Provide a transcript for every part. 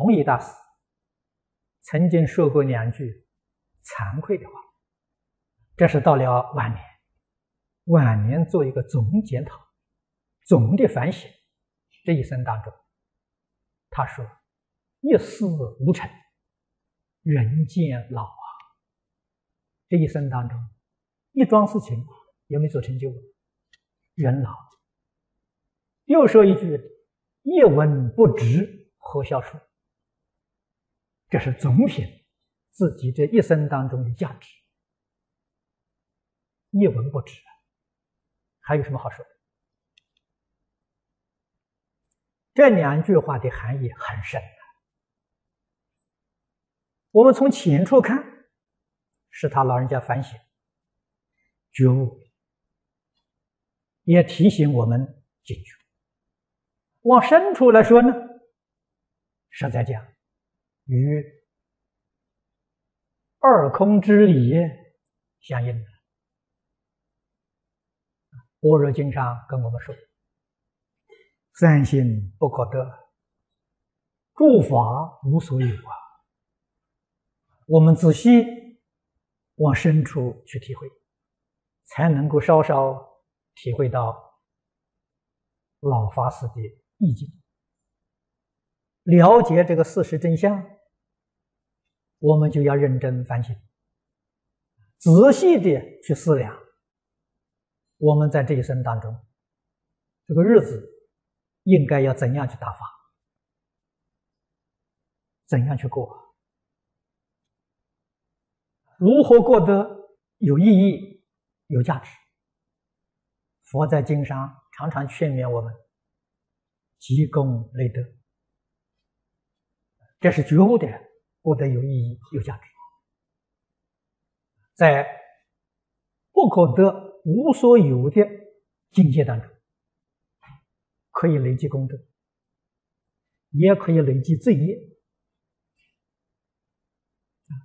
弘一大师曾经说过两句惭愧的话，这是到了晚年，晚年做一个总检讨、总的反省。这一生当中，他说：“一事无成，人渐老啊。”这一生当中，一桩事情也没做成就，人老。又说一句：“一文不值，何消说？”这是总评自己这一生当中的价值。一文不值，还有什么好说？这两句话的含义很深。我们从浅处看，是他老人家反省、觉悟，也提醒我们警觉。往深处来说呢，实在讲，与二空之理相应的。般若经上跟我们说。三心不可得，诸法无所有啊！我们仔细往深处去体会，才能够稍稍体会到老法师的意境，了解这个事实真相，我们就要认真反省，仔细的去思量，我们在这一生当中，这个日子。应该要怎样去打发？怎样去过？如何过得有意义、有价值？佛在经上常常劝勉我们：积功累德，这是觉悟的，过得有意义、有价值。在不可得、无所有的境界当中。可以累积功德，也可以累积罪业。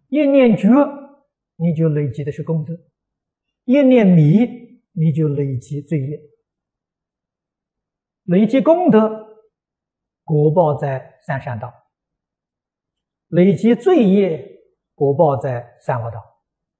一念觉，你就累积的是功德；一念迷，你就累积罪业。累积功德，果报在三善道；累积罪业，果报在三恶道。